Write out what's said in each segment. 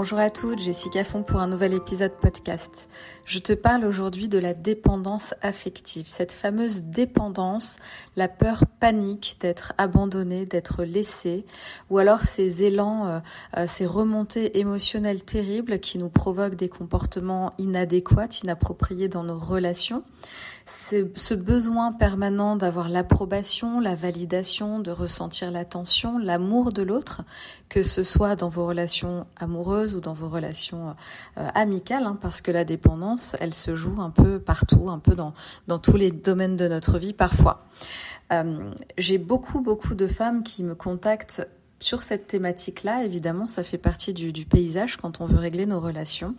Bonjour à toutes, Jessica Font pour un nouvel épisode podcast. Je te parle aujourd'hui de la dépendance affective, cette fameuse dépendance, la peur panique d'être abandonné, d'être laissé, ou alors ces élans, euh, euh, ces remontées émotionnelles terribles qui nous provoquent des comportements inadéquats, inappropriés dans nos relations ce besoin permanent d'avoir l'approbation, la validation, de ressentir l'attention, l'amour de l'autre, que ce soit dans vos relations amoureuses ou dans vos relations euh, amicales, hein, parce que la dépendance, elle se joue un peu partout, un peu dans, dans tous les domaines de notre vie parfois. Euh, J'ai beaucoup, beaucoup de femmes qui me contactent sur cette thématique-là, évidemment, ça fait partie du, paysage quand on veut régler nos relations.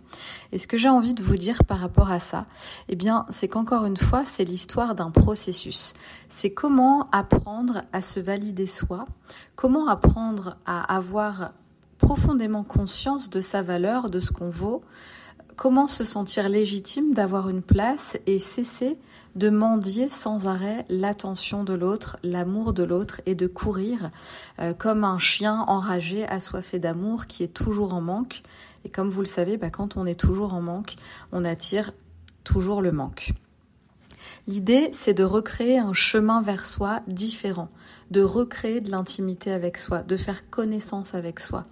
Et ce que j'ai envie de vous dire par rapport à ça, eh bien, c'est qu'encore une fois, c'est l'histoire d'un processus. C'est comment apprendre à se valider soi, comment apprendre à avoir profondément conscience de sa valeur, de ce qu'on vaut, Comment se sentir légitime d'avoir une place et cesser de mendier sans arrêt l'attention de l'autre, l'amour de l'autre et de courir euh, comme un chien enragé, assoiffé d'amour qui est toujours en manque. Et comme vous le savez, bah, quand on est toujours en manque, on attire toujours le manque. L'idée, c'est de recréer un chemin vers soi différent, de recréer de l'intimité avec soi, de faire connaissance avec soi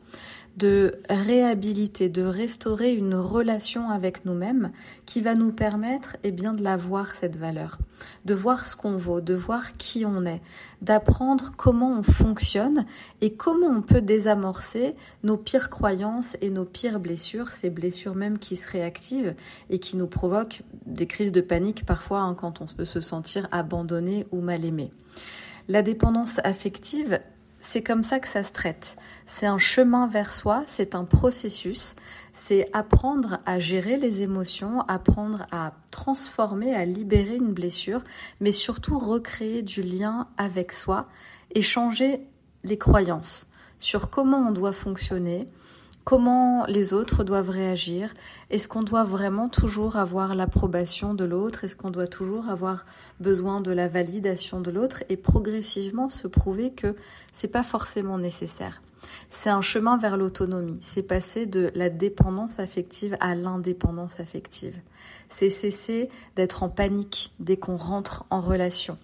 de réhabiliter, de restaurer une relation avec nous-mêmes qui va nous permettre eh bien, de la voir, cette valeur, de voir ce qu'on vaut, de voir qui on est, d'apprendre comment on fonctionne et comment on peut désamorcer nos pires croyances et nos pires blessures, ces blessures même qui se réactivent et qui nous provoquent des crises de panique parfois hein, quand on peut se sentir abandonné ou mal aimé. La dépendance affective, c'est comme ça que ça se traite. C'est un chemin vers soi, c'est un processus, c'est apprendre à gérer les émotions, apprendre à transformer, à libérer une blessure, mais surtout recréer du lien avec soi et changer les croyances sur comment on doit fonctionner, comment les autres doivent réagir? Est-ce qu'on doit vraiment toujours avoir l'approbation de l'autre? Est-ce qu'on doit toujours avoir besoin de la validation de l'autre? Et progressivement se prouver que c'est pas forcément nécessaire. C'est un chemin vers l'autonomie. C'est passer de la dépendance affective à l'indépendance affective. C'est cesser d'être en panique dès qu'on rentre en relation.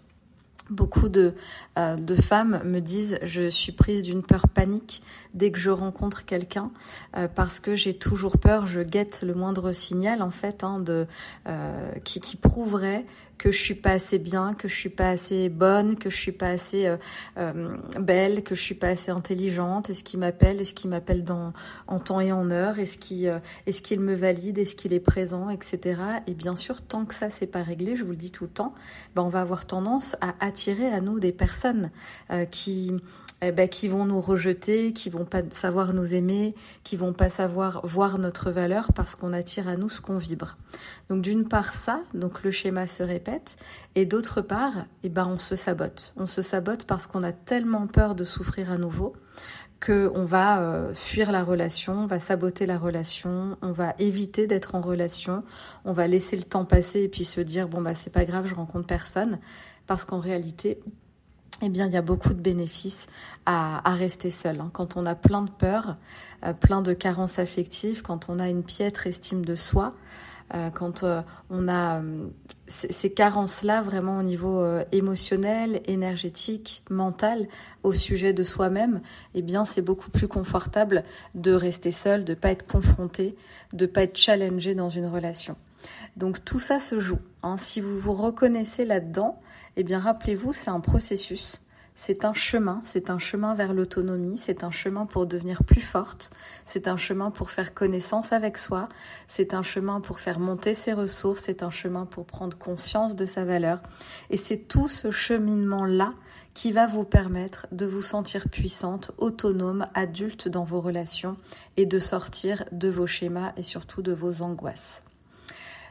Beaucoup de, euh, de, femmes me disent je suis prise d'une peur panique dès que je rencontre quelqu'un euh, parce que j'ai toujours peur, je guette le moindre signal en fait hein, de, euh, qui, prouverait que je suis pas assez bien, que je suis pas assez bonne, que je suis pas assez euh, euh, belle, que je suis pas assez intelligente. Est-ce qu'il m'appelle Est-ce qu'il m'appelle en temps et en heure Est-ce qu'il euh, est-ce qu'il me valide Est-ce qu'il est présent, etc. Et bien sûr, tant que ça c'est pas réglé, je vous le dis tout le temps, ben on va avoir tendance à attirer à nous des personnes qui eh ben, qui vont nous rejeter, qui vont pas savoir nous aimer, qui vont pas savoir voir notre valeur parce qu'on attire à nous ce qu'on vibre. Donc d'une part ça, donc le schéma se répète, et d'autre part, eh ben on se sabote. On se sabote parce qu'on a tellement peur de souffrir à nouveau qu'on va euh, fuir la relation, on va saboter la relation, on va éviter d'être en relation, on va laisser le temps passer et puis se dire bon bah c'est pas grave, je rencontre personne, parce qu'en réalité eh bien, il y a beaucoup de bénéfices à, rester seul. Hein. Quand on a plein de peurs, euh, plein de carences affectives, quand on a une piètre estime de soi, euh, quand euh, on a ces carences-là vraiment au niveau émotionnel, énergétique, mental, au sujet de soi-même, eh bien, c'est beaucoup plus confortable de rester seul, de pas être confronté, de pas être challengé dans une relation. Donc tout ça se joue. Hein. Si vous vous reconnaissez là-dedans, eh bien rappelez-vous, c'est un processus. C'est un chemin, c'est un chemin vers l'autonomie, c'est un chemin pour devenir plus forte, c'est un chemin pour faire connaissance avec soi, c'est un chemin pour faire monter ses ressources, c'est un chemin pour prendre conscience de sa valeur. Et c'est tout ce cheminement-là qui va vous permettre de vous sentir puissante, autonome, adulte dans vos relations et de sortir de vos schémas et surtout de vos angoisses.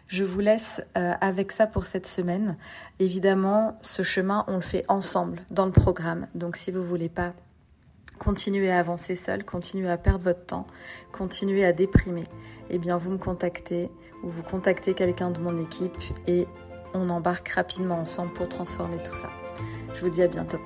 Je vous laisse euh, avec ça pour cette semaine. Évidemment, ce chemin, on le fait ensemble dans le programme. Donc si vous voulez pas continuer à avancer seul, continuer à perdre votre temps, continuer à déprimer, eh bien vous me contactez ou vous contactez quelqu'un de mon équipe et on embarque rapidement ensemble pour transformer tout ça. Je vous dis à bientôt.